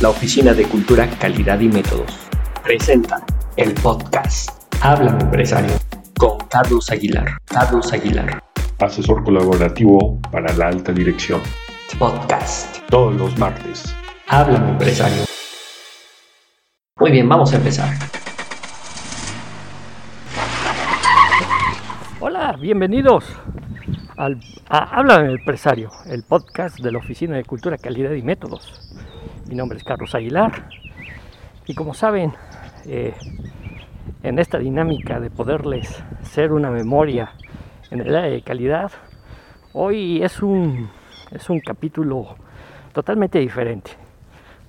la Oficina de Cultura, Calidad y Métodos, presenta el podcast Háblame Empresario con Carlos Aguilar. Carlos Aguilar. Asesor colaborativo para la alta dirección. Podcast. Todos los martes. Háblame Empresario. Muy bien, vamos a empezar. Hola, bienvenidos al a Háblame Empresario, el podcast de la Oficina de Cultura, Calidad y Métodos. Mi nombre es Carlos Aguilar y como saben, eh, en esta dinámica de poderles ser una memoria en el área de calidad, hoy es un, es un capítulo totalmente diferente.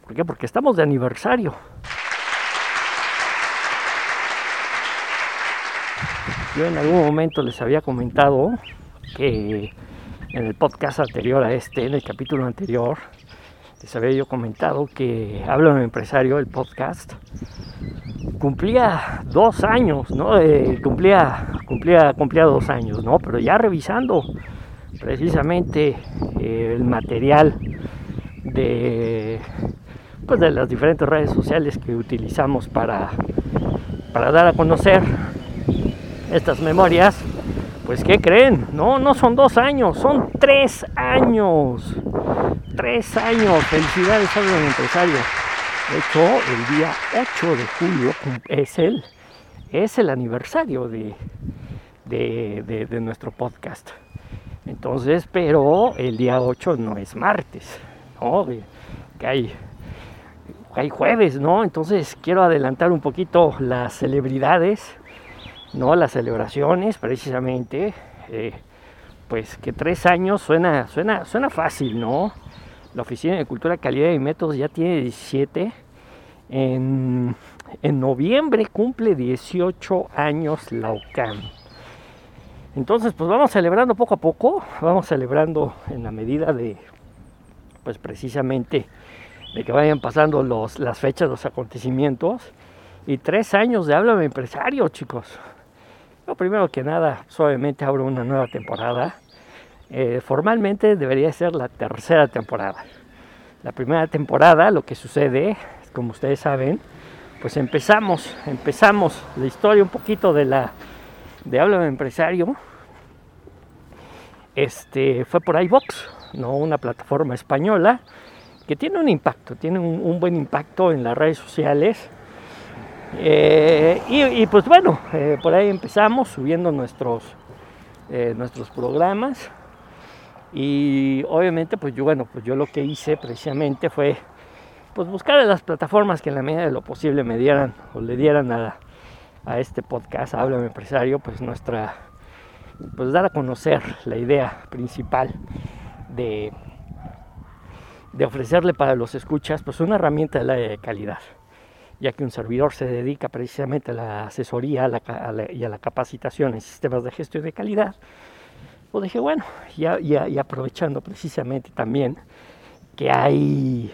¿Por qué? Porque estamos de aniversario. Yo en algún momento les había comentado que en el podcast anterior a este, en el capítulo anterior, les había yo comentado que Hablo en Empresario, el podcast, cumplía dos años, ¿no? Eh, cumplía, cumplía, cumplía dos años, ¿no? Pero ya revisando precisamente eh, el material de, pues de las diferentes redes sociales que utilizamos para, para dar a conocer estas memorias, pues ¿qué creen? No, no son dos años, son tres años. Tres años. Felicidades, a un empresario. De hecho, el día 8 de julio es el, es el aniversario de, de, nuestro podcast. Entonces, pero el día 8 no es martes, ¿no? Que hay, hay jueves, ¿no? Entonces quiero adelantar un poquito las celebridades, ¿no? Las celebraciones, precisamente. Eh, pues que tres años suena, suena, suena fácil, ¿no? La Oficina de Cultura, Calidad y Métodos ya tiene 17. En, noviembre cumple 18 años la OCAM. Entonces, pues vamos celebrando poco a poco, vamos celebrando en la medida de, pues precisamente, de que vayan pasando los, las fechas, los acontecimientos. Y tres años de Háblame Empresario, chicos. Primero que nada, suavemente abro una nueva temporada eh, formalmente debería ser la tercera temporada. La primera temporada, lo que sucede, como ustedes saben, pues empezamos, empezamos la historia un poquito de la de habla de empresario. Este fue por iVox, no una plataforma española que tiene un impacto, tiene un, buen impacto en las redes sociales. Eh, y, pues bueno, eh, por ahí empezamos subiendo nuestros, nuestros programas. Y obviamente, pues yo, bueno, pues yo lo que hice precisamente fue pues buscar las plataformas que en la medida de lo posible me dieran o le dieran a, a este podcast, Háblame Empresario, pues nuestra, pues dar a conocer la idea principal de, de ofrecerle para los escuchas, pues una herramienta de, la calidad, ya que un servidor se dedica precisamente a la asesoría y a la capacitación en sistemas de gestión de calidad pues dije, bueno, ya, ya, y aprovechando precisamente también que hay,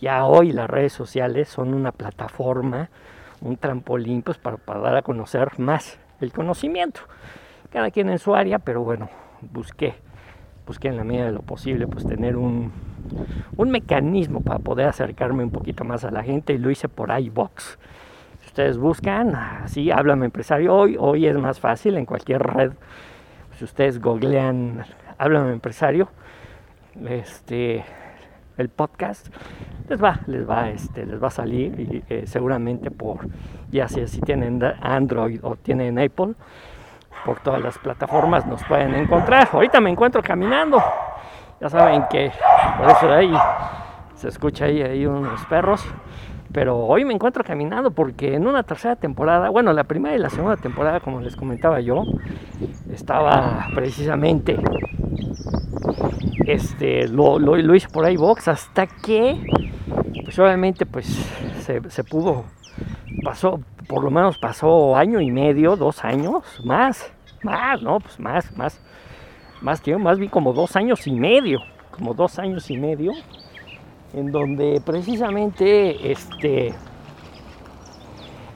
ya hoy las redes sociales son una plataforma, un trampolín, pues para, dar a conocer más el conocimiento. Cada quien en su área, pero bueno, busqué, busqué en la medida de lo posible, pues tener un, un mecanismo para poder acercarme un poquito más a la gente y lo hice por iBox. Si ustedes buscan, así, háblame empresario, hoy, hoy es más fácil en cualquier red si ustedes googlean Háblame Empresario, este, el podcast, les va, les va, este, les va a salir eh, seguramente por, ya sea si tienen Android o tienen Apple, por todas las plataformas nos pueden encontrar. Ahorita me encuentro caminando, ya saben que por eso de ahí se escucha ahí, ahí unos perros. Pero hoy me encuentro caminando porque en una tercera temporada, bueno, la primera y la segunda temporada, como les comentaba yo, estaba precisamente, este, lo, hice por ahí box hasta que, pues obviamente, pues se, pudo, pasó, por lo menos pasó año y medio, dos años, más, más, ¿no? Pues más, más, más tiempo, más bien como dos años y medio, como dos años y medio en donde precisamente este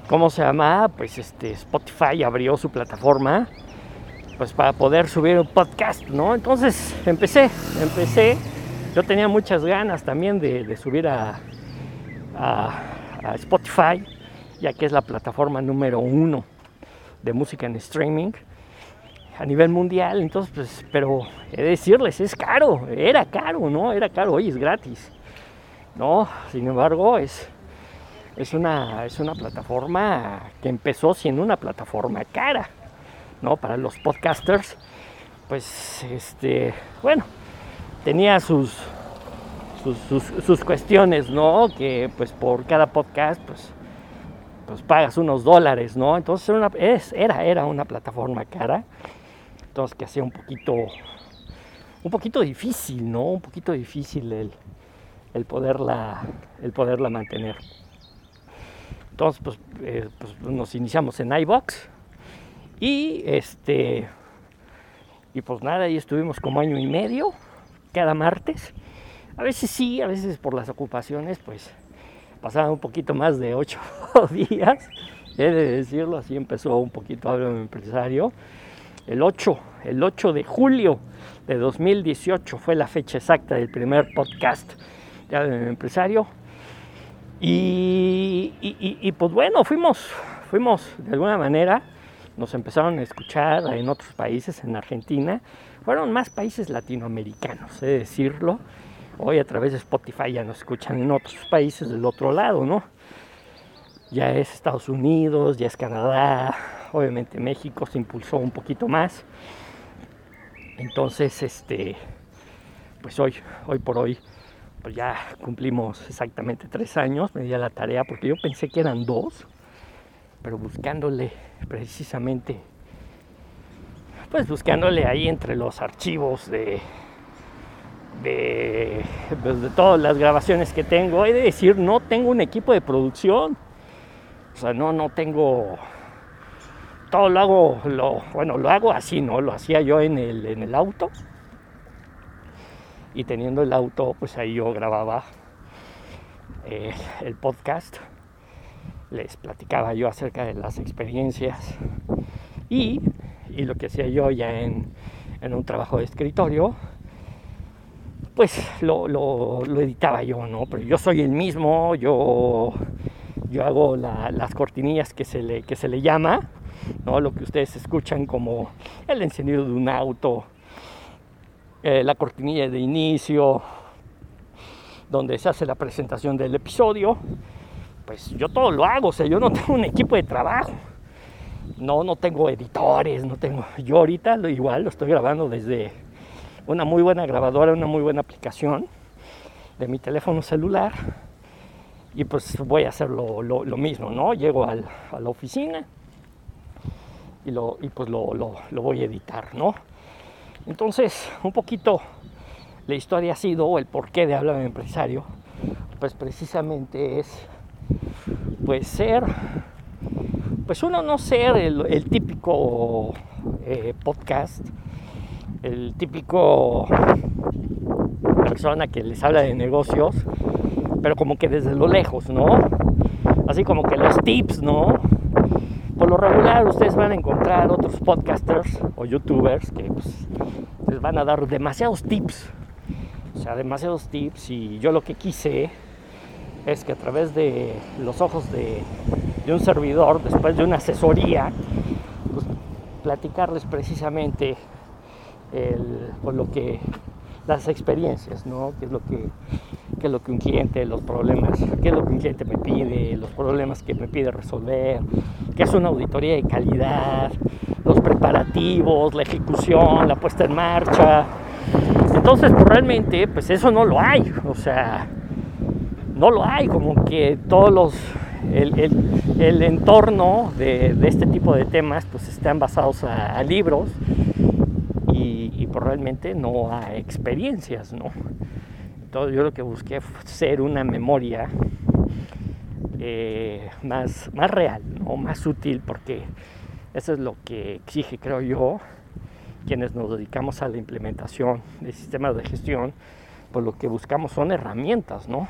¿cómo se llama? Pues este Spotify abrió su plataforma pues para poder subir un podcast, ¿no? Entonces empecé, empecé. Yo tenía muchas ganas también de, subir a, a Spotify, ya que es la plataforma número uno de música en streaming a nivel mundial. Entonces, pues, pero he de decirles, es caro, era caro, ¿no? Era caro, hoy es gratis. No, sin embargo, es, es, una, es una plataforma que empezó siendo una plataforma cara, ¿no? Para los podcasters, pues, este, bueno, tenía sus, sus, sus, cuestiones, ¿no? Que pues por cada podcast, pues, pues pagas unos dólares, ¿no? Entonces era, una, es, era, era una plataforma cara entonces que hacía un poquito, un poquito difícil, ¿no? Un poquito difícil el, el, poderla, el poderla mantener. Entonces, pues, eh, pues, nos iniciamos en iBox y este y pues nada, ahí estuvimos como año y medio cada martes. A veces sí, a veces por las ocupaciones, pues pasaban un poquito más de ocho días. He de decirlo, así empezó un poquito hablo empresario el 8, el 8 de julio de 2018 fue la fecha exacta del primer podcast de empresario. Y, pues bueno, fuimos, fuimos de alguna manera, nos empezaron a escuchar en otros países, en Argentina, fueron más países latinoamericanos, he de decirlo. Hoy a través de Spotify ya nos escuchan en otros países del otro lado, ¿no? Ya es Estados Unidos, ya es Canadá, obviamente México se impulsó un poquito más. Entonces, este, pues hoy, hoy por hoy, pues ya cumplimos exactamente tres años, me di a la tarea porque yo pensé que eran dos, pero buscándole precisamente, pues buscándole ahí entre los archivos de, de, pues de todas las grabaciones que tengo, he de decir, no tengo un equipo de producción, o sea, no, no tengo todo lo hago, lo, bueno, lo hago así, ¿no? Lo hacía yo en el, en el auto. Y teniendo el auto, pues ahí yo grababa eh, el podcast. Les platicaba yo acerca de las experiencias. Y, y lo que hacía yo ya en, en un trabajo de escritorio, pues lo, lo, lo, editaba yo, ¿no? Pero yo soy el mismo, yo, yo hago la, las cortinillas que se le, que se le llama ¿no? lo que ustedes escuchan como el encendido de un auto, eh, la cortinilla de inicio, donde se hace la presentación del episodio, pues yo todo lo hago, o sea, yo no tengo un equipo de trabajo, no, no tengo editores, no tengo, yo ahorita lo igual lo estoy grabando desde una muy buena grabadora, una muy buena aplicación de mi teléfono celular y pues voy a hacer lo, mismo, ¿no? Llego a la oficina, y, lo, y pues lo, lo, voy a editar, ¿no? Entonces, un poquito la historia ha sido, el porqué de hablar de empresario, pues precisamente es, pues ser, pues uno no ser el, típico eh, podcast, el típico persona que les habla de negocios, pero como que desde lo lejos, ¿no? Así como que los tips, ¿no? Por lo regular ustedes van a encontrar otros podcasters o youtubers que pues, les van a dar demasiados tips. O sea, demasiados tips y yo lo que quise es que a través de los ojos de, un servidor, después de una asesoría, pues, platicarles precisamente el, lo que las experiencias, ¿no? ¿Qué es lo que qué es lo que un cliente, los problemas, qué es lo que un cliente me pide, los problemas que me pide resolver, qué es una auditoría de calidad, los preparativos, la ejecución, la puesta en marcha. Entonces, pues realmente, pues eso no lo hay, o sea, no lo hay, como que todos los, el, entorno de, este tipo de temas, pues están basados a, libros y, y pues realmente no a experiencias, ¿no? yo lo que busqué fue ser una memoria eh, más, más real, ¿no? más útil, porque eso es lo que exige, creo yo, quienes nos dedicamos a la implementación de sistemas de gestión, pues lo que buscamos son herramientas, ¿no?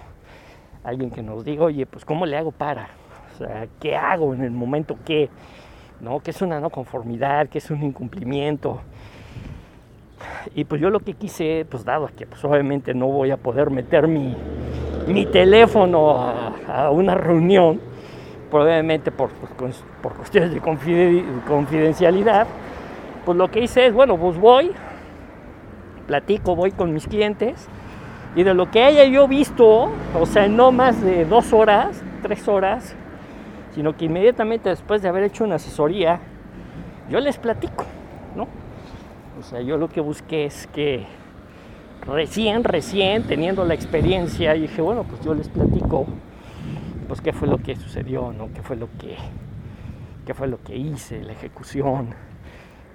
Alguien que nos diga, oye, pues ¿cómo le hago para? O sea, ¿qué hago en el momento que? ¿No? ¿Qué es una no conformidad? ¿Qué es un incumplimiento? Y pues yo lo que quise, pues dado que pues obviamente no voy a poder meter mi, mi teléfono a, una reunión, probablemente por, pues, por cuestiones de confidencialidad, pues lo que hice es, bueno, pues voy, platico, voy con mis clientes y de lo que haya yo visto, o sea, no más de dos horas, tres horas, sino que inmediatamente después de haber hecho una asesoría, yo les platico. O sea, yo lo que busqué es que recién, recién teniendo la experiencia, dije, bueno, pues yo les platico, pues qué fue lo que sucedió, ¿no? ¿Qué fue lo que, qué fue lo que hice, la ejecución,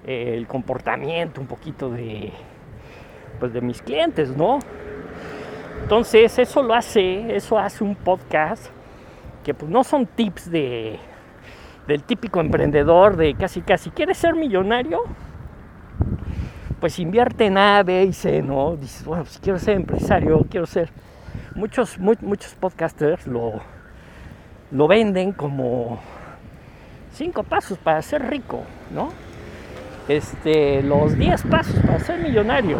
el comportamiento un poquito de, pues de mis clientes, ¿no? Entonces eso lo hace, eso hace un podcast que pues no son tips de del típico emprendedor de casi casi quieres ser millonario, pues invierte en A, B y C, ¿no? Dices, bueno, pues quiero ser empresario, quiero ser. Muchos, muchos podcasters lo, lo venden como cinco pasos para ser rico, ¿no? Este, los 10 pasos para ser millonario.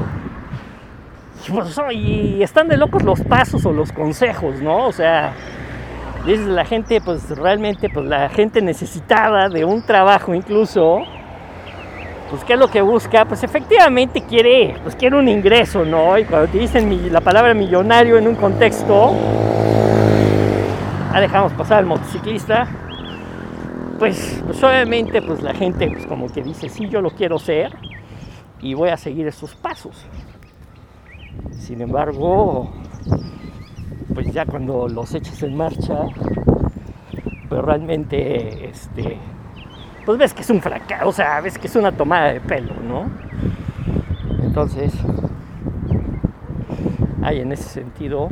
Pues, y están de locos los pasos o los consejos, ¿no? O sea, dices la gente, pues realmente, pues la gente necesitada de un trabajo incluso, pues qué es lo que busca, pues efectivamente quiere, pues quiere un ingreso, ¿no? Y cuando te dicen la palabra millonario en un contexto, ah, dejamos pasar al motociclista, pues, pues obviamente pues la gente pues como que dice, sí, yo lo quiero ser y voy a seguir esos pasos. Sin embargo, pues ya cuando los echas en marcha, pues realmente, este, pues ves que es un fracaso, o sea, ves que es una tomada de pelo, ¿no? Entonces, hay en ese sentido,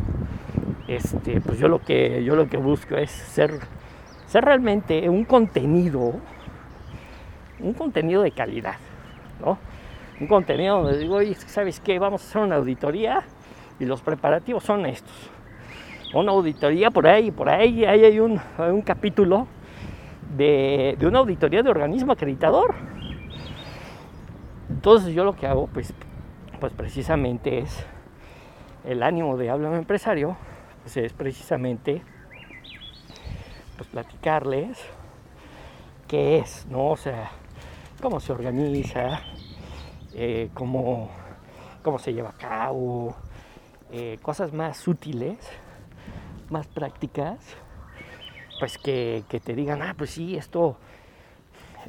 este, pues yo lo que yo lo que busco es ser, ser realmente un contenido, un contenido de calidad, ¿no? un contenido donde digo, oye, ¿sabes qué? Vamos a hacer una auditoría y los preparativos son estos. Una auditoría por ahí, por ahí, ahí hay un, un capítulo de, de, una auditoría de organismo acreditador. Entonces yo lo que hago, pues, pues precisamente es el ánimo de hablar empresario, pues es precisamente pues platicarles qué es, ¿no? O sea, cómo se organiza, eh, cómo, se lleva a cabo, eh, cosas más útiles, más prácticas, pues que, te digan, ah, pues sí, esto,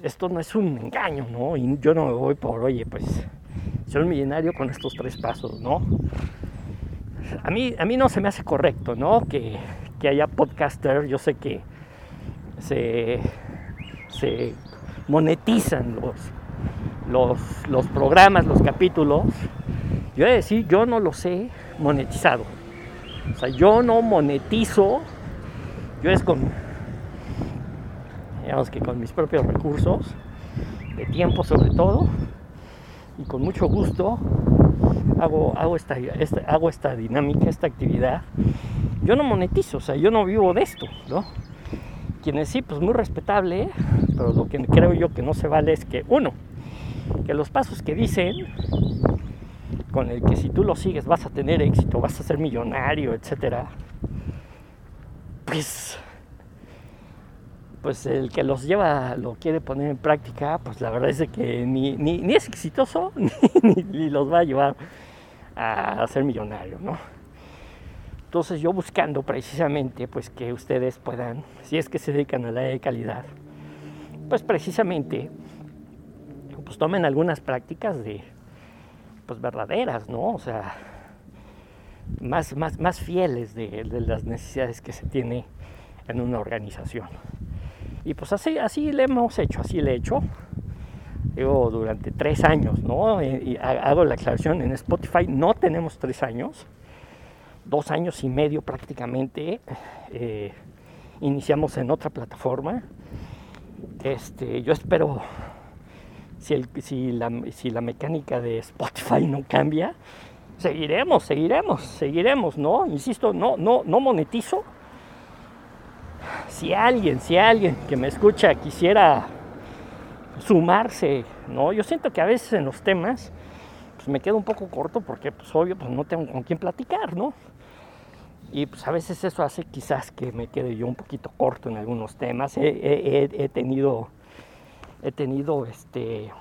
esto no es un engaño, ¿no? Y yo no me voy por, oye, pues soy un millonario con estos tres pasos, ¿no? A mí, a mí no se me hace correcto, ¿no? Que, haya podcaster, yo sé que se, se monetizan los los, programas, los capítulos, yo voy a decir, yo no los he monetizado. O sea, yo no monetizo, yo es con, digamos que con mis propios recursos, de tiempo sobre todo, y con mucho gusto hago, hago, esta, hago esta dinámica, esta actividad. Yo no monetizo, o sea, yo no vivo de esto, ¿no? Quienes sí, pues muy respetable, pero lo que creo yo que no se vale es que, uno, que los pasos que dicen, con el que si tú los sigues vas a tener éxito, vas a ser millonario, etcétera, pues, pues el que los lleva, lo quiere poner en práctica, pues la verdad es que ni, ni, es exitoso, ni, los va a llevar a, ser millonario, ¿no? Entonces yo buscando precisamente pues que ustedes puedan, si es que se dedican a la de calidad, pues precisamente pues tomen algunas prácticas de, pues verdaderas, ¿no? O sea, más, más, más fieles de, las necesidades que se tiene en una organización. Y pues así, así le hemos hecho, así le he hecho. Digo, durante tres años, ¿no? Y hago la aclaración, en Spotify no tenemos tres años, dos años y medio prácticamente. Eh, iniciamos en otra plataforma. Este, yo espero si, la, mecánica de Spotify no cambia, seguiremos, seguiremos, seguiremos, ¿no? Insisto, no, no, no monetizo. Si alguien, si alguien que me escucha quisiera sumarse, ¿no? Yo siento que a veces en los temas pues me quedo un poco corto porque pues obvio pues no tengo con quién platicar, ¿no? Y pues a veces eso hace quizás que me quede yo un poquito corto en algunos temas. He, tenido, he tenido este,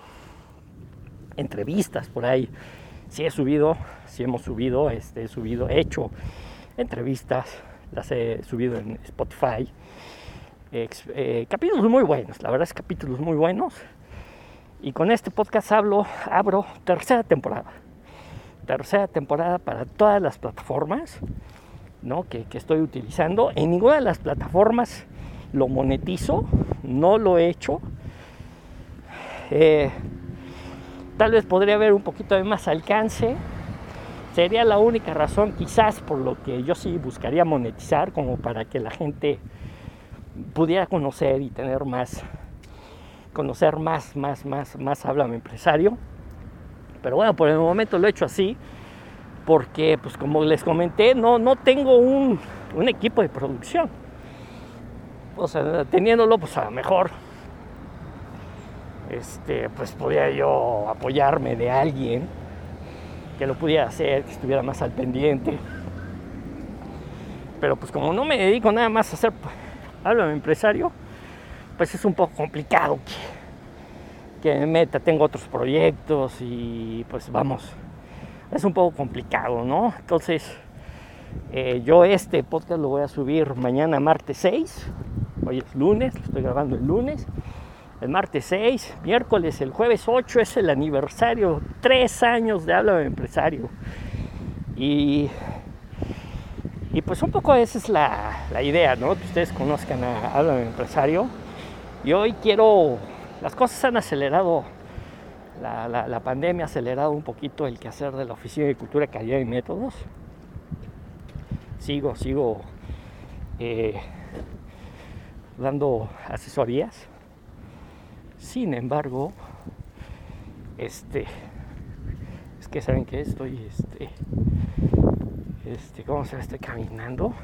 entrevistas por ahí. Sí he subido, sí hemos subido, este, he subido, he hecho entrevistas, las he subido en Spotify. Eh, capítulos muy buenos, la verdad es capítulos muy buenos. Y con este podcast hablo, abro tercera temporada. Tercera temporada para todas las plataformas que, estoy utilizando. En ninguna de las plataformas lo monetizo, no lo he hecho. Eh, tal vez podría haber un poquito de más alcance. Sería la única razón quizás por lo que yo sí buscaría monetizar, como para que la gente pudiera conocer y tener más, conocer más, más, más, más háblame empresario. Pero bueno, por el momento lo he hecho así porque pues como les comenté, no, no tengo un, equipo de producción. O sea, teniéndolo, pues a lo mejor este, pues podía yo apoyarme de alguien que lo pudiera hacer, que estuviera más al pendiente. Pero pues como no me dedico nada más a hacer, pues, háblame empresario, pues es un poco complicado que, que me meta, tengo otros proyectos y pues vamos, es un poco complicado, ¿no? Entonces, eh, yo este podcast lo voy a subir mañana, martes 6. Hoy es lunes, lo estoy grabando el lunes. El martes 6, miércoles, el jueves 8 es el aniversario, tres años de Habla de Empresario. Y, y pues un poco esa es la, la idea, ¿no? Que ustedes conozcan a Habla de Empresario. Y hoy quiero, las cosas han acelerado la, pandemia ha acelerado un poquito el quehacer de la Oficina de Cultura, Calidad y Métodos. Sigo, sigo eh, dando asesorías. Sin embargo, este, es que saben que estoy, este, este, ¿cómo se Estoy caminando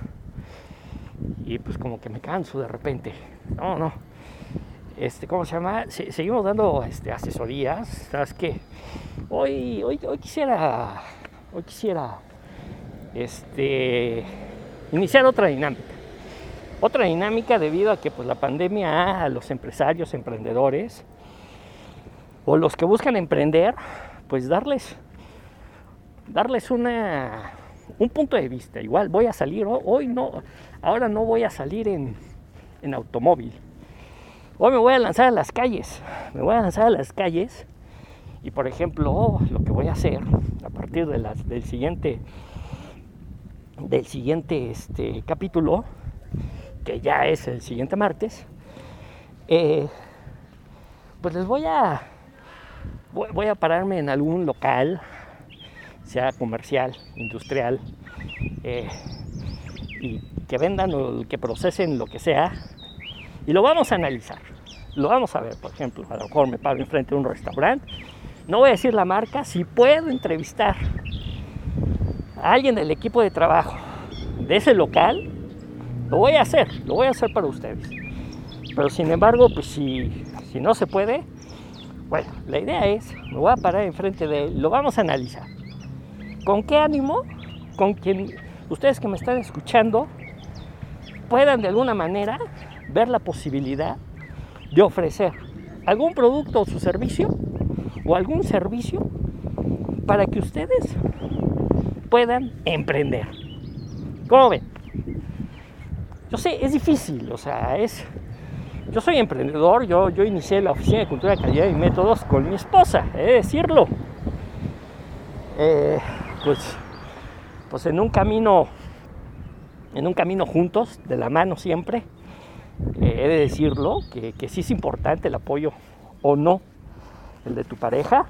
y pues como que me canso de repente. No, no, este, ¿cómo se llama? seguimos dando este, asesorías. ¿Sabes qué? Hoy, hoy, hoy quisiera, hoy quisiera este, iniciar otra dinámica. Otra dinámica debido a que pues, la pandemia a los empresarios, emprendedores o los que buscan emprender, pues darles, darles una, un punto de vista. Igual voy a salir, hoy no, ahora no voy a salir en, en automóvil Hoy me voy a lanzar a las calles, me voy a lanzar a las calles y por ejemplo lo que voy a hacer a partir de las, del siguiente del siguiente este, capítulo, que ya es el siguiente martes, eh, pues les voy a voy, a pararme en algún local, sea comercial, industrial, eh, y que vendan o que procesen lo que sea, y lo vamos a analizar. Lo vamos a ver, por ejemplo, a lo mejor me paro enfrente de un restaurante. No voy a decir la marca, si puedo entrevistar a alguien del equipo de trabajo de ese local, lo voy a hacer, lo voy a hacer para ustedes. Pero sin embargo, pues si, si no se puede, bueno, la idea es, me voy a parar enfrente de él, lo vamos a analizar. ¿Con qué ánimo? Con quien ustedes que me están escuchando puedan de alguna manera ver la posibilidad de ofrecer algún producto o su servicio o algún servicio para que ustedes puedan emprender. ¿Cómo ven? Yo sé, es difícil, o sea, es... Yo soy emprendedor, yo, yo inicié la Oficina de Cultura, Calidad y Métodos con mi esposa, he de decirlo. Eh, pues, pues en un camino, en un camino juntos, de la mano siempre, eh, he de decirlo, que, que sí es importante el apoyo o no, el de tu pareja.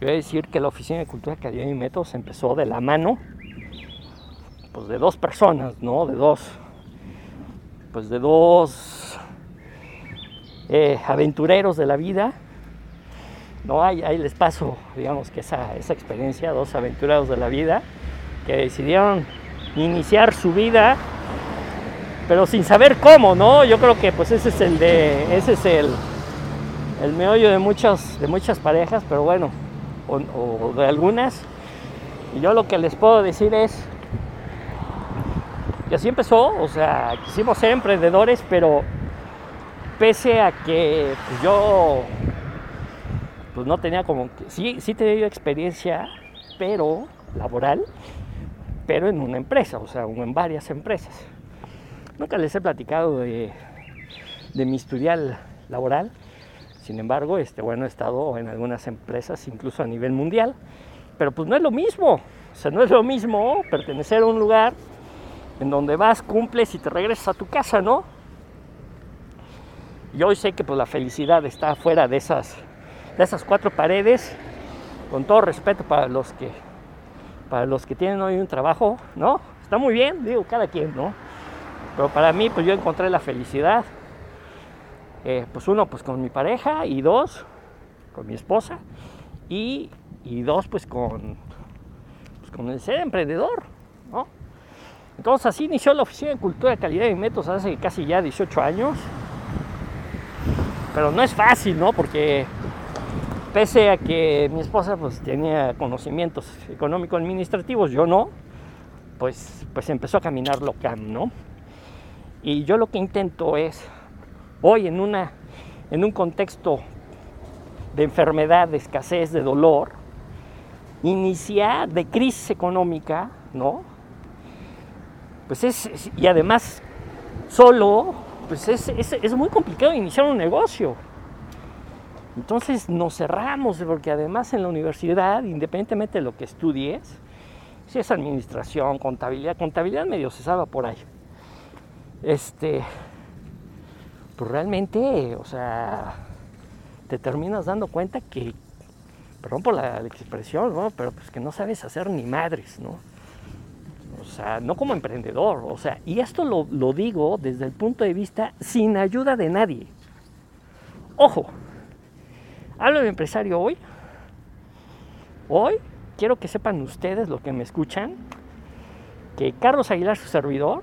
Yo he de decir que la Oficina de Cultura, Calidad y Métodos empezó de la mano pues de dos personas, ¿no? De dos, pues de dos eh, aventureros de la vida. ¿no? Ahí, ahí, les paso, digamos que esa, esa experiencia, dos aventureros de la vida que decidieron iniciar su vida pero sin saber cómo, ¿no? Yo creo que pues ese es el de, ese es el, el meollo de muchas, de muchas parejas, pero bueno, o, de algunas. Y yo lo que les puedo decir es Y así empezó, o sea, quisimos ser emprendedores, pero pese a que pues, yo pues no tenía como sí, sí tenía experiencia, pero laboral, pero en una empresa, o sea, en varias empresas. Nunca les he platicado de, de mi historial laboral, sin embargo, este, bueno, he estado en algunas empresas, incluso a nivel mundial, pero pues no es lo mismo, o sea, no es lo mismo pertenecer a un lugar en donde vas, cumples y te regresas a tu casa, ¿no? Yo hoy sé que pues la felicidad está fuera de esas, de esas cuatro paredes, con todo respeto para los que para los que tienen hoy un trabajo, ¿no? Está muy bien, digo, cada quien, ¿no? Pero para mí, pues yo encontré la felicidad, eh, pues uno, pues con mi pareja, y dos, con mi esposa, y, y dos, pues con, pues con el ser emprendedor. Entonces así inició la Oficina de Cultura, Calidad y Métodos hace casi ya 18 años. Pero no es fácil, ¿no? Porque pese a que mi esposa pues tenía conocimientos económico-administrativos, yo no, pues, pues empezó a caminar local, ¿no? Y yo lo que intento es, hoy en, una, en un contexto de enfermedad, de escasez, de dolor, iniciar de crisis económica, ¿no? Pues es, y además solo, pues es, es, muy complicado iniciar un negocio. Entonces nos cerramos, porque además en la universidad, independientemente de lo que estudies, si es administración, contabilidad, contabilidad medio se salva por ahí. Este, pues realmente, o sea, te terminas dando cuenta que, perdón por la, expresión, ¿no? pero pues que no sabes hacer ni madres, ¿no? Sea, no como emprendedor. O sea, y esto lo, lo digo desde el punto de vista sin ayuda de nadie. Ojo, hablo de empresario hoy. Hoy quiero que sepan ustedes, lo que me escuchan, que Carlos Aguilar, su servidor,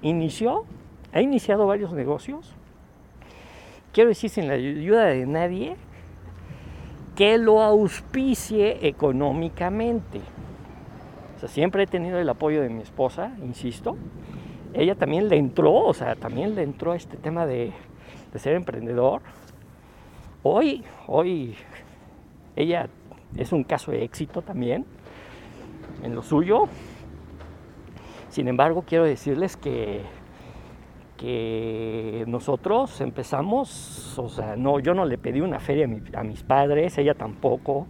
inició, ha iniciado varios negocios. Quiero decir, sin la ayuda de nadie, que lo auspicie económicamente. O sea, siempre he tenido el apoyo de mi esposa, insisto. Ella también le entró, o sea, también le entró este tema de, ser emprendedor. Hoy, hoy, ella es un caso de éxito también en lo suyo. Sin embargo, quiero decirles que, que nosotros empezamos, o sea, no, yo no le pedí una feria a mis padres, ella tampoco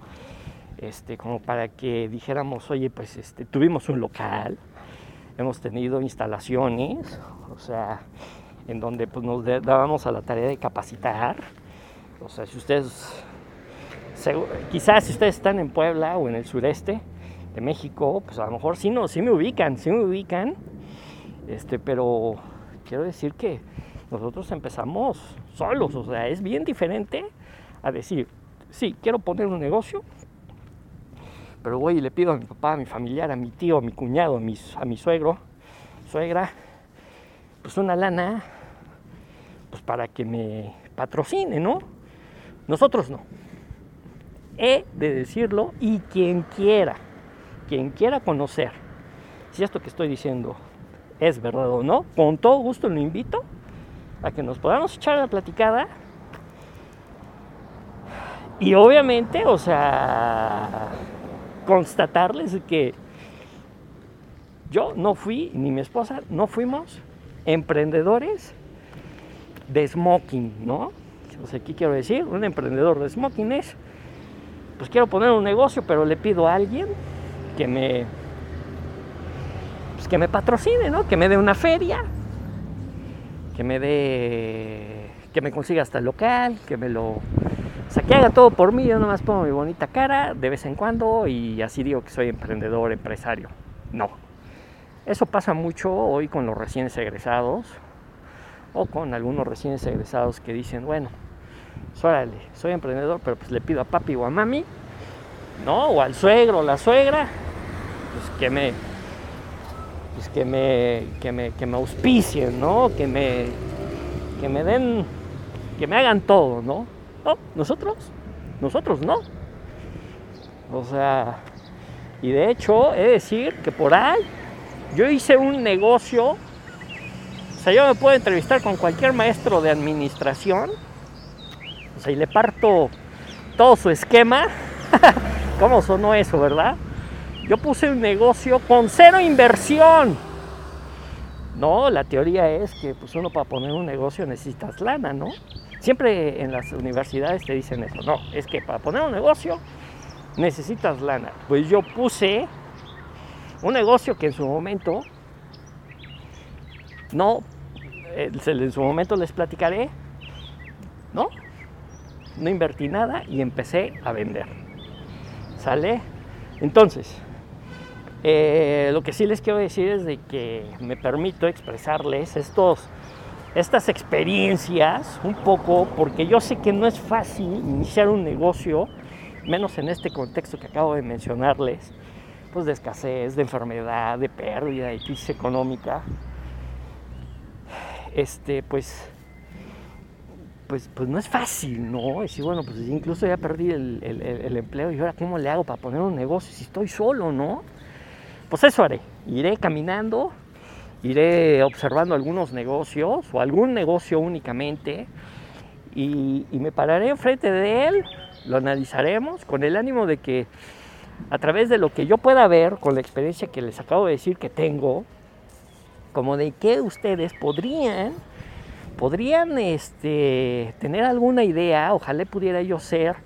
este, como para que dijéramos, oye, pues este, tuvimos un local, hemos tenido instalaciones, o sea, en donde pues, nos dábamos a la tarea de capacitar. O sea, si ustedes, quizás si ustedes están en Puebla o en el sureste de México, pues a lo mejor sí, no, sí me ubican, sí me ubican, este, pero quiero decir que nosotros empezamos solos, o sea, es bien diferente a decir, sí, quiero poner un negocio, pero voy y le pido a mi papá, a mi familiar, a mi tío, a mi cuñado, a mi, a mi suegro, suegra, pues una lana, pues para que me patrocine, ¿no? Nosotros no. He de decirlo y quien quiera, quien quiera conocer si esto que estoy diciendo es verdad o no, con todo gusto lo invito a que nos podamos echar la platicada. Y obviamente, o sea, constatarles que yo no fui, ni mi esposa, no fuimos emprendedores de smoking, ¿no? O sea, ¿qué quiero decir? Un emprendedor de smoking es, pues quiero poner un negocio, pero le pido a alguien que me, pues que me patrocine, ¿no? Que me dé una feria, que me dé, que me consiga hasta el local, que me lo o sea, que haga todo por mí, yo nomás pongo mi bonita cara de vez en cuando y así digo que soy emprendedor, empresario. No. Eso pasa mucho hoy con los recién egresados o con algunos recién egresados que dicen, bueno, órale, soy emprendedor, pero pues le pido a papi o a mami, ¿no? O al suegro o la suegra, pues que me, pues que me, que me, que me auspicien, ¿no? Que me, que me den, que me hagan todo, ¿no? Nosotros, nosotros no. O sea, y de hecho, he de decir que por ahí yo hice un negocio O sea, yo me puedo entrevistar con cualquier maestro de administración. O sea, y le parto todo su esquema. ¿Cómo sonó eso, verdad? Yo puse un negocio con cero inversión. No, la teoría es que pues uno para poner un negocio necesitas lana, ¿no? Siempre en las universidades te dicen eso. No, es que para poner un negocio necesitas lana. Pues yo puse un negocio que en su momento no, eh, en su momento les platicaré, ¿no? No invertí nada y empecé a vender. ¿Sale? Entonces, eh, lo que sí les quiero decir es de que me permito expresarles estos, estas experiencias un poco, porque yo sé que no es fácil iniciar un negocio, menos en este contexto que acabo de mencionarles, pues de escasez, de enfermedad, de pérdida, de crisis económica este, pues, pues, pues no es fácil, ¿no? Decir, bueno, pues incluso ya perdí el, empleo y ahora cómo le hago para poner un negocio si estoy solo, ¿no? Pues eso haré, iré caminando, iré observando algunos negocios o algún negocio únicamente y, y me pararé enfrente de él, lo analizaremos con el ánimo de que a través de lo que yo pueda ver, con la experiencia que les acabo de decir que tengo, como de que ustedes podrían, podrían este, tener alguna idea, ojalá pudiera yo ser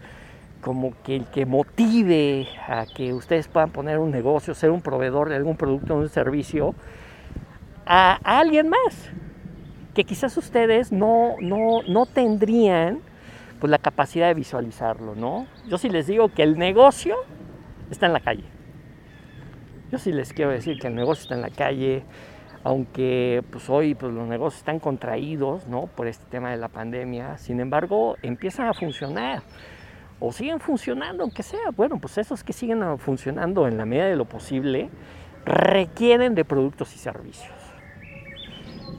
como que el que motive a que ustedes puedan poner un negocio, ser un proveedor de algún producto o un servicio a, alguien más, que quizás ustedes no, no, no tendrían pues, la capacidad de visualizarlo, ¿no? Yo sí les digo que el negocio está en la calle. Yo sí les quiero decir que el negocio está en la calle, aunque pues hoy pues, los negocios están contraídos ¿no? por este tema de la pandemia, sin embargo empiezan a funcionar o siguen funcionando, aunque sea, bueno, pues esos que siguen funcionando en la medida de lo posible requieren de productos y servicios.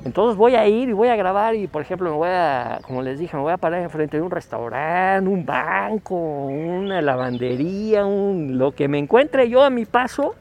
Entonces voy a ir y voy a grabar y por ejemplo me voy a, como les dije, me voy a parar enfrente de un restaurante, un banco, una lavandería, un, lo que me encuentre yo a mi paso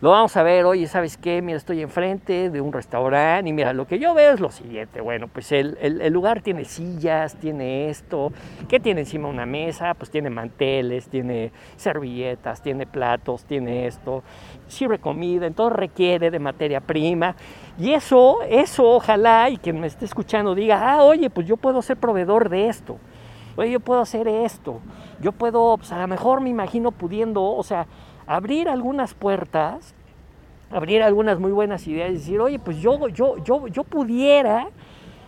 lo vamos a ver, oye, ¿sabes qué? Mira, estoy enfrente de un restaurante y mira, lo que yo veo es lo siguiente. Bueno, pues el, lugar tiene sillas, tiene esto. ¿Qué tiene encima una mesa? Pues tiene manteles, tiene servilletas, tiene platos, tiene esto. Sirve comida, entonces requiere de materia prima. Y eso, eso ojalá y quien me esté escuchando diga, ah, oye, pues yo puedo ser proveedor de esto. Oye, yo puedo hacer esto. Yo puedo, pues a lo mejor me imagino pudiendo, o sea, abrir algunas puertas, abrir algunas muy buenas ideas y decir, oye, pues yo, yo, yo, yo pudiera,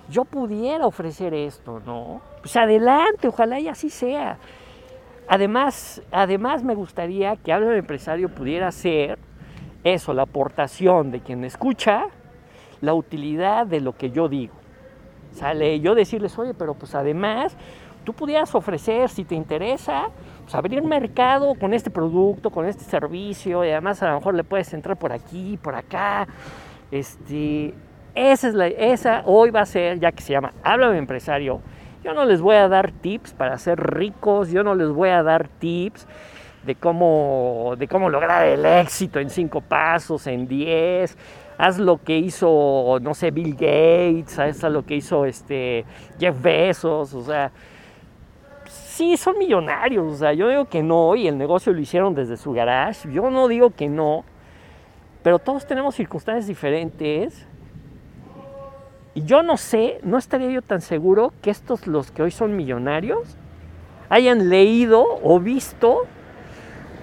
yo pudiera ofrecer esto, ¿no? Pues adelante, ojalá y así sea. Además, además me gustaría que Habla Empresario pudiera ser eso, la aportación de quien escucha, la utilidad de lo que yo digo. Sale yo decirles, oye, pero pues además tú pudieras ofrecer, si te interesa, pues abrir mercado con este producto, con este servicio, y además a lo mejor le puedes entrar por aquí, por acá. Este, esa es la, esa hoy va a ser, ya que se llama Háblame Empresario. Yo no les voy a dar tips para ser ricos, yo no les voy a dar tips de cómo, de cómo lograr el éxito en cinco pasos, en diez. Haz lo que hizo, no sé, Bill Gates, haz lo que hizo este Jeff Bezos, o sea, sí, son millonarios, o sea, yo digo que no, y el negocio lo hicieron desde su garage, yo no digo que no, pero todos tenemos circunstancias diferentes. Y yo no sé, no estaría yo tan seguro que estos, los que hoy son millonarios, hayan leído o visto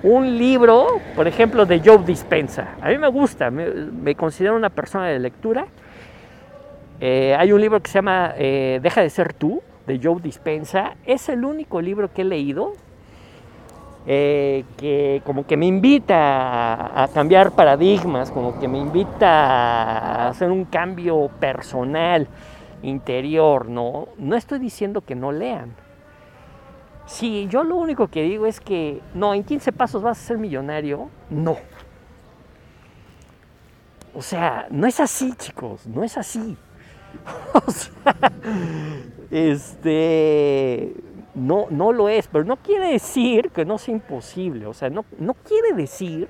un libro, por ejemplo, de Joe Dispensa. A mí me gusta, me, considero una persona de lectura. Eh, hay un libro que se llama eh, Deja de ser tú, de Joe Dispensa. Es el único libro que he leído eh, que como que me invita a, cambiar paradigmas, como que me invita a hacer un cambio personal, interior, ¿no? No estoy diciendo que no lean. Sí, yo lo único que digo es que, no, en 15 pasos vas a ser millonario, no. O sea, no es así, chicos, no es así. o sea, este, no, no lo es, pero no quiere decir que no sea imposible, o sea, no, no quiere decir,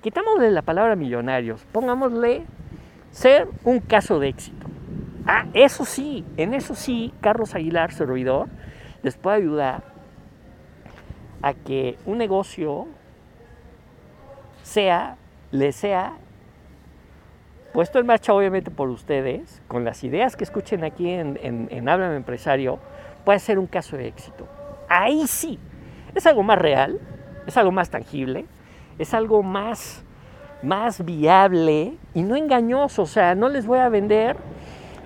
quitámosle la palabra millonarios, pongámosle ser un caso de éxito. Ah, eso sí, en eso sí, Carlos Aguilar, servidor, les puede ayudar a que un negocio sea, le sea puesto en marcha obviamente por ustedes, con las ideas que escuchen aquí en, en, en Empresario, puede ser un caso de éxito. Ahí sí, es algo más real, es algo más tangible, es algo más, más viable y no engañoso. O sea, no les voy a vender,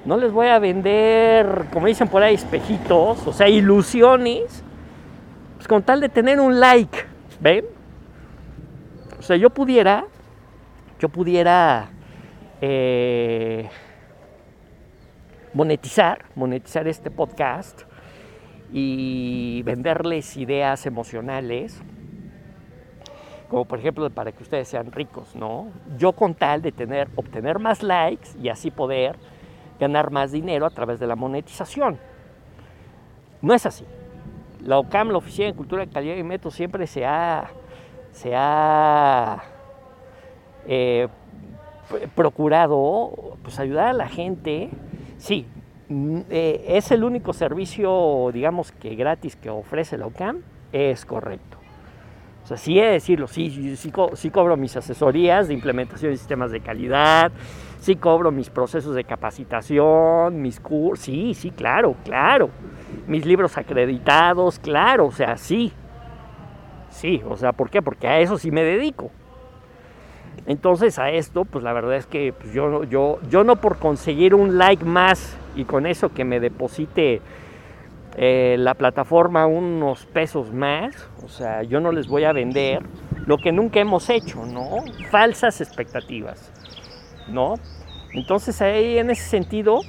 no les voy a vender, como dicen por ahí, espejitos, o sea, ilusiones, con tal de tener un like, ¿ven? O sea, yo pudiera, yo pudiera eh, monetizar, monetizar este podcast y venderles ideas emocionales, como por ejemplo para que ustedes sean ricos, ¿no? Yo con tal de tener, obtener más likes y así poder ganar más dinero a través de la monetización. No es así. La OCAM, la Oficina de Cultura, Calidad y Método, siempre se ha, se ha eh, procurado pues, ayudar a la gente. Sí, Mm, eh, es el único servicio, digamos que gratis que ofrece la UCAM, es correcto. O sea, sí he de decirlo, sí, sí, cobro mis asesorías de implementación de sistemas de calidad, sí cobro mis procesos de capacitación, mis cursos, sí, sí, claro, claro. Mis libros acreditados, claro, o sea, sí. Sí, o sea, ¿por qué? Porque a eso sí me dedico. Entonces a esto, pues la verdad es que pues, yo, yo, yo no por conseguir un like más y con eso que me deposite eh, la plataforma unos pesos más, o sea, yo no les voy a vender lo que nunca hemos hecho, ¿no? Falsas expectativas, ¿no? Entonces ahí en ese sentido,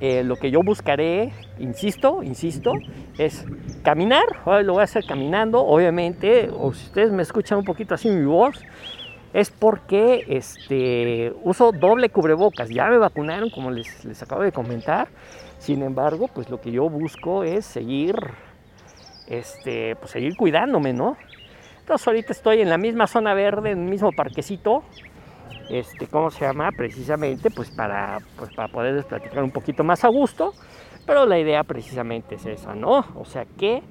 eh, lo que yo buscaré, insisto, insisto, es caminar, hoy lo voy a hacer caminando, obviamente, o si ustedes me escuchan un poquito así mi voz, es porque este, uso doble cubrebocas. Ya me vacunaron, como les, les acabo de comentar. Sin embargo, pues lo que yo busco es seguir, este, pues seguir cuidándome, ¿no? Entonces ahorita estoy en la misma zona verde, en el mismo parquecito. Este, ¿cómo se llama? Precisamente pues para, pues para poder platicar un poquito más a gusto. Pero la idea precisamente es esa, ¿no? O sea que,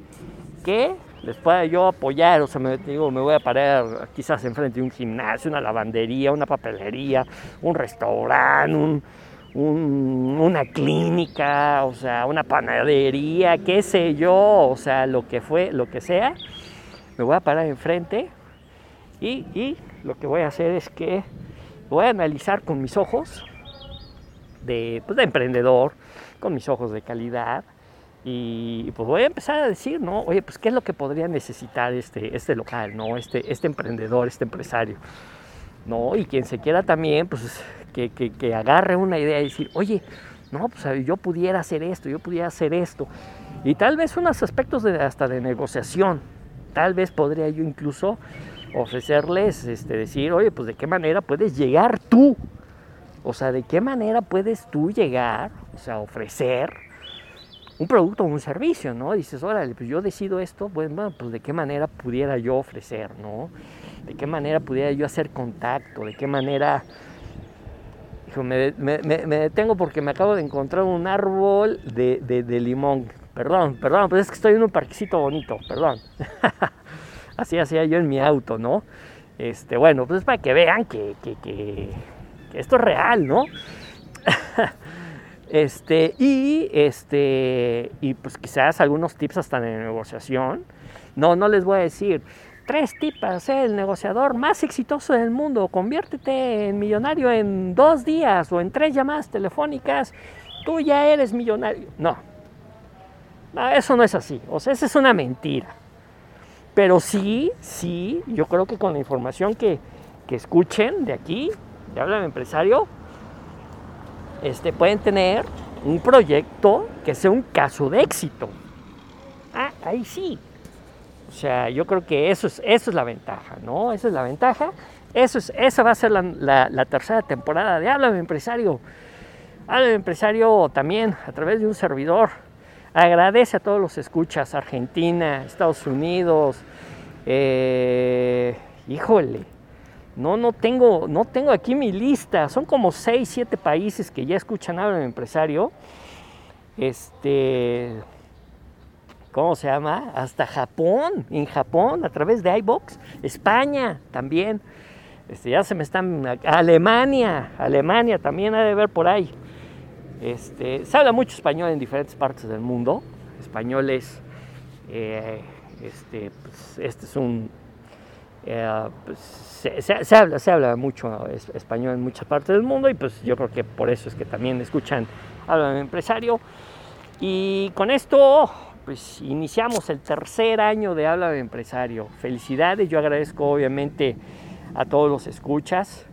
que les pueda yo apoyar, o sea, me, digo, me voy a parar quizás enfrente de un gimnasio, una lavandería, una papelería, un restaurante, una clínica, o sea, una panadería, qué sé yo, o sea, lo que fue, lo que sea, me voy a parar enfrente y, y lo que voy a hacer es que voy a analizar con mis ojos de, pues, de emprendedor, con mis ojos de calidad, y pues voy a empezar a decir, ¿no? Oye, pues qué es lo que podría necesitar este, este local, ¿no? Este, este emprendedor, este empresario, ¿no? Y quien se quiera también, pues que, que, agarre una idea y decir, oye, no, pues yo pudiera hacer esto, yo pudiera hacer esto. Y tal vez unos aspectos de, hasta de negociación, tal vez podría yo incluso ofrecerles, este, decir, oye, pues de qué manera puedes llegar tú, o sea, de qué manera puedes tú llegar, o sea, ofrecer un producto o un servicio, ¿no? Dices, órale, pues yo decido esto, bueno, pues de qué manera pudiera yo ofrecer, ¿no? De qué manera pudiera yo hacer contacto, de qué manera... Hijo, me, detengo porque me acabo de encontrar un árbol de, limón. Perdón, perdón, pues es que estoy en un parquecito bonito, perdón. Así hacía yo en mi auto, ¿no? Este, bueno, pues para que vean que, esto es real, ¿no? Este, y, este, y pues quizás algunos tips hasta de negociación. No, no les voy a decir tres tips, el negociador más exitoso del mundo, conviértete en millonario en dos días o en tres llamadas telefónicas, tú ya eres millonario. No, no eso no es así, o sea, esa es una mentira. Pero sí, sí, yo creo que con la información que, que escuchen de aquí, de Habla Empresario, este, pueden tener un proyecto que sea un caso de éxito. Ah, ahí sí. O sea, yo creo que eso es, eso es la ventaja, ¿no? Esa es la ventaja. Eso es, esa va a ser la, tercera temporada de Háblame Empresario. Háblame Empresario también a través de un servidor. Agradece a todos los escuchas, Argentina, Estados Unidos. Eh, híjole, No, no tengo, no tengo aquí mi lista. Son como 6, 7 países que ya escuchan Habla Empresario. Este, ¿cómo se llama? Hasta Japón, en Japón, a través de iBox. España también. Este, ya se me están. Alemania, Alemania también ha de ver por ahí. Este, se habla mucho español en diferentes partes del mundo. Español es. Eh, este, pues, este es un. Eh, pues, se, habla, se habla mucho español en muchas partes del mundo y pues yo creo que por eso es que también escuchan Habla de Empresario. Y con esto pues iniciamos el tercer año de Habla de Empresario. Felicidades, yo agradezco obviamente a todos los escuchas,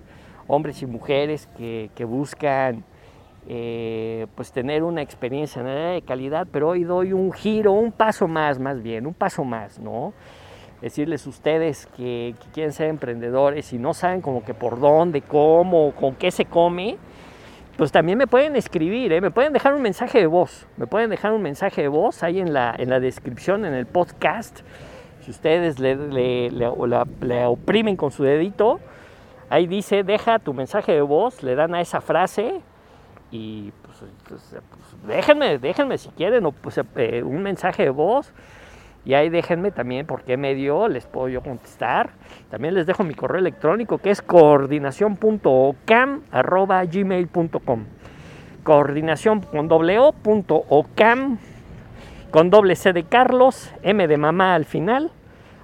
hombres y mujeres que, buscan eh, pues tener una experiencia de calidad, pero hoy doy un giro, un paso más, más bien, un paso más, ¿no? Decirles ustedes que, que quieren ser emprendedores y no saben como que por dónde, cómo, con qué se come, pues también me pueden escribir, ¿eh? me pueden dejar un mensaje de voz, me pueden dejar un mensaje de voz ahí en la, en la descripción, en el podcast. Si ustedes le, le, oprimen con su dedito, ahí dice, deja tu mensaje de voz, le dan a esa frase y pues, pues, pues déjenme, déjenme si quieren pues, eh, un mensaje de voz y ahí déjenme también por qué medio les puedo yo contestar. También les dejo mi correo electrónico que es coordinación.ocam.gmail.com Coordinación con doble o, con doble C de Carlos, M de mamá al final,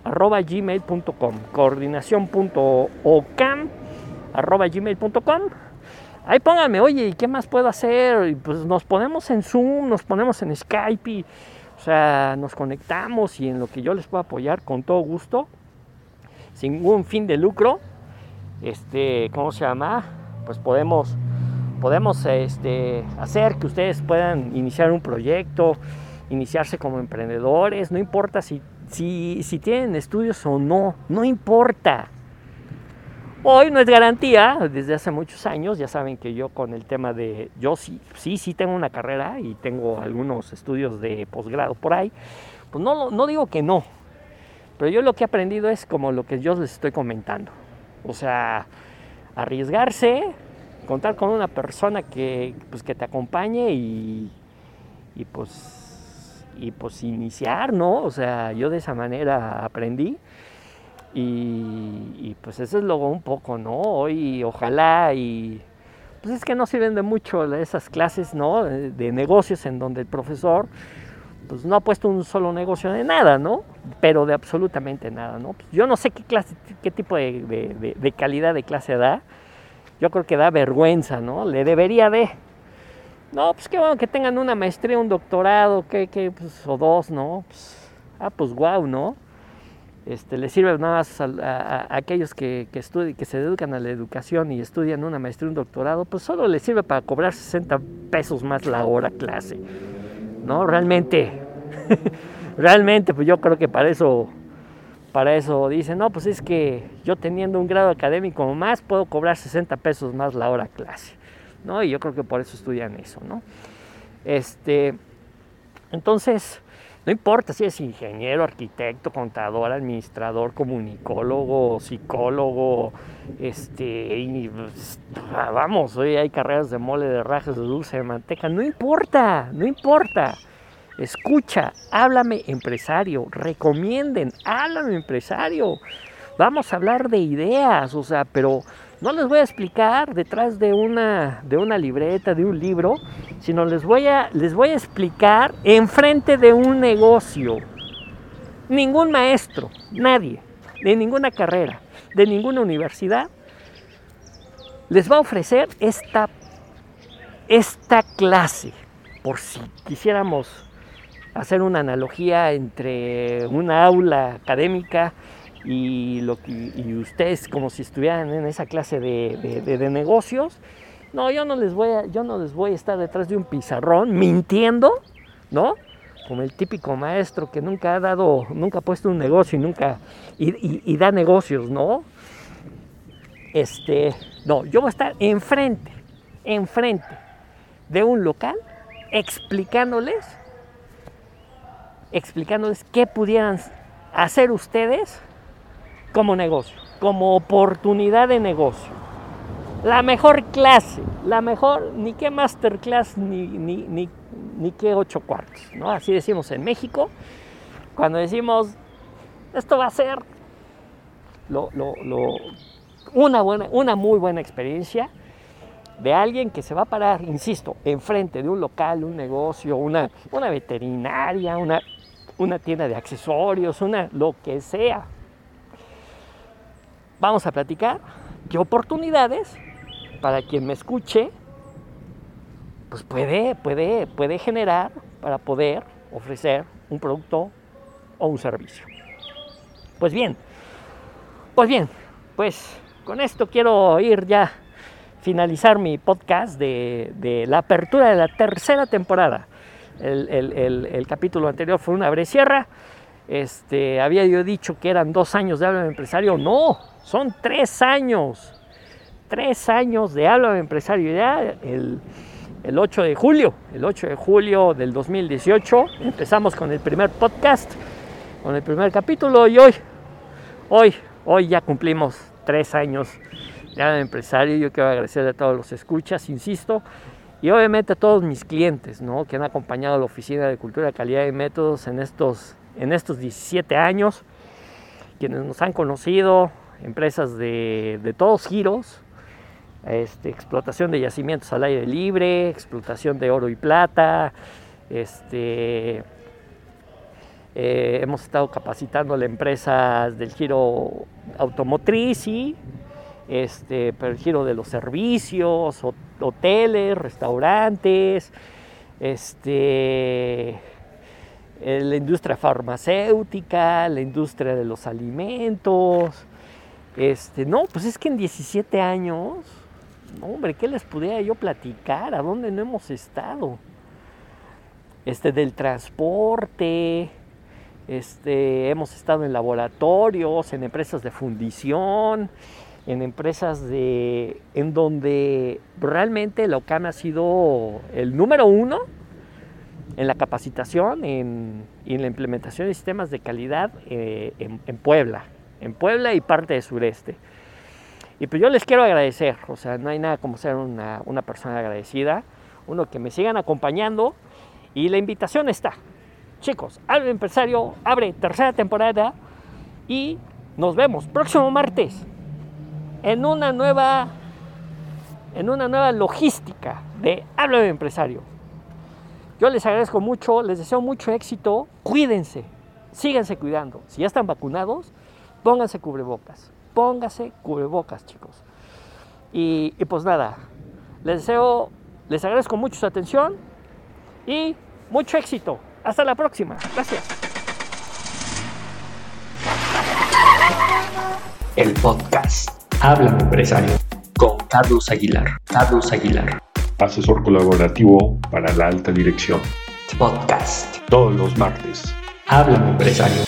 arroba gmail.com. Coordinación.ocam arroba gmail.com. Ahí pónganme, oye, ¿y qué más puedo hacer? pues nos ponemos en Zoom, nos ponemos en Skype y o sea, nos conectamos y en lo que yo les puedo apoyar con todo gusto, sin ningún fin de lucro, este, ¿cómo se llama? Pues podemos, podemos este, hacer que ustedes puedan iniciar un proyecto, iniciarse como emprendedores, no importa si, si tienen estudios o no, no importa. Hoy no es garantía, desde hace muchos años, ya saben que yo con el tema de, yo sí, sí, sí tengo una carrera y tengo algunos estudios de posgrado por ahí, pues no, no digo que no, pero yo lo que he aprendido es como lo que yo les estoy comentando, o sea, arriesgarse, contar con una persona que, pues, que te acompañe y, y pues, y pues iniciar, ¿no? O sea, yo de esa manera aprendí. Y, pues eso es luego un poco, ¿no? Y ojalá y pues es que no sirven de mucho esas clases, ¿no? De, negocios en donde el profesor pues no ha puesto un solo negocio de nada, ¿no? Pero de absolutamente nada, ¿no? Pues yo no sé qué clase, qué tipo de, calidad de clase da. Yo creo que da vergüenza, ¿no? Le debería de. No, pues qué bueno que tengan una maestría, un doctorado, que, que pues, o dos, ¿no? Ah, pues guau, ¿no? Este, le sirve nada más a, aquellos que, que, que se dedican a la educación y estudian una maestría, un doctorado, pues solo les sirve para cobrar 60 pesos más la hora clase. ¿No? Realmente, realmente, pues yo creo que para eso, para eso dicen, no, pues es que yo teniendo un grado académico más puedo cobrar 60 pesos más la hora clase. ¿No? Y yo creo que por eso estudian eso, ¿no? Este, entonces, no importa si es ingeniero, arquitecto, contador, administrador, comunicólogo, psicólogo, este, pues, vamos, hoy hay carreras de mole, de rajas, de dulce, de manteca, no importa, no importa. Escucha, háblame empresario, recomienden, háblame empresario. Vamos a hablar de ideas, o sea, pero no les voy a explicar detrás de una, de una libreta, de un libro, sino les voy, a, les voy a explicar de un negocio. Ningún maestro, nadie, de ninguna carrera, de ninguna universidad, les va a ofrecer esta, esta clase, por si quisiéramos hacer una analogía entre una aula académica y, y ustedes como si estuvieran en esa clase de, negocios, no, yo no les voy a, yo no les voy a estar detrás de un pizarrón mintiendo, ¿no? Como el típico maestro que nunca ha dado, nunca ha puesto un negocio y nunca y, da negocios, ¿no? Este, no, yo voy a estar enfrente, enfrente de un local explicándoles, explicándoles qué pudieran hacer ustedes como negocio. como oportunidad de negocio. La mejor clase, la mejor, ni qué masterclass, ni, ni, ni, ni qué ocho cuartos, ¿no? Así decimos en México, cuando decimos, esto va a ser lo, lo, una, buena, una muy buena experiencia de alguien que se va a parar, insisto, enfrente de un local, un negocio, una, una veterinaria, una, una tienda de accesorios, una, lo que sea. Vamos a platicar qué oportunidades para quien me escuche, pues puede, puede, puede generar para poder ofrecer un producto o un servicio. Pues bien, pues bien, pues con esto quiero ir ya finalizar mi podcast de, la apertura de la tercera temporada. El, capítulo anterior fue una bresierra. Este, había yo dicho que eran dos años de habla de empresario. No, son tres años. Tres años de habla de empresario. Ya el, el 8 de julio, el 8 de julio del 2018, empezamos con el primer podcast, con el primer capítulo y hoy, hoy, hoy ya cumplimos tres años de empresario. Yo quiero agradecer a todos los escuchas, insisto, y obviamente a todos mis clientes ¿no? que han acompañado a la Oficina de Cultura, Calidad y Métodos en estos, en estos 17 años, quienes nos han conocido, empresas de, todos giros, este, explotación de yacimientos al aire libre, explotación de oro y plata, este, eh, hemos estado capacitando a empresas del giro automotriz y este, el giro de los servicios, hoteles, restaurantes, este, eh, la industria farmacéutica, la industria de los alimentos. Este, no, pues es que en 17 años, hombre, ¿qué les pudiera yo platicar? ¿A dónde no hemos estado? Este, del transporte, este, hemos estado en laboratorios, en empresas de fundición, en empresas de, en donde realmente la OCAM ha sido el número uno en la capacitación y en la implementación de sistemas de calidad eh, en, Puebla, en Puebla y parte del sureste. Y pues yo les quiero agradecer, o sea, no hay nada como ser una, persona agradecida, uno que me sigan acompañando y la invitación está. Chicos, Algo Empresario abre tercera temporada y nos vemos próximo martes en una nueva, en una nueva logística de hablo de empresario. Yo les agradezco mucho, les deseo mucho éxito, cuídense, síganse cuidando. Si ya están vacunados, pónganse cubrebocas, pónganse cubrebocas, chicos. Y, pues nada, les deseo, les agradezco mucho su atención y mucho éxito. Hasta la próxima. Gracias. El podcast Habla empresario con Carlos Aguilar. Carlos Aguilar. Asesor colaborativo para la alta dirección. Podcast. Todos los martes. Habla empresario.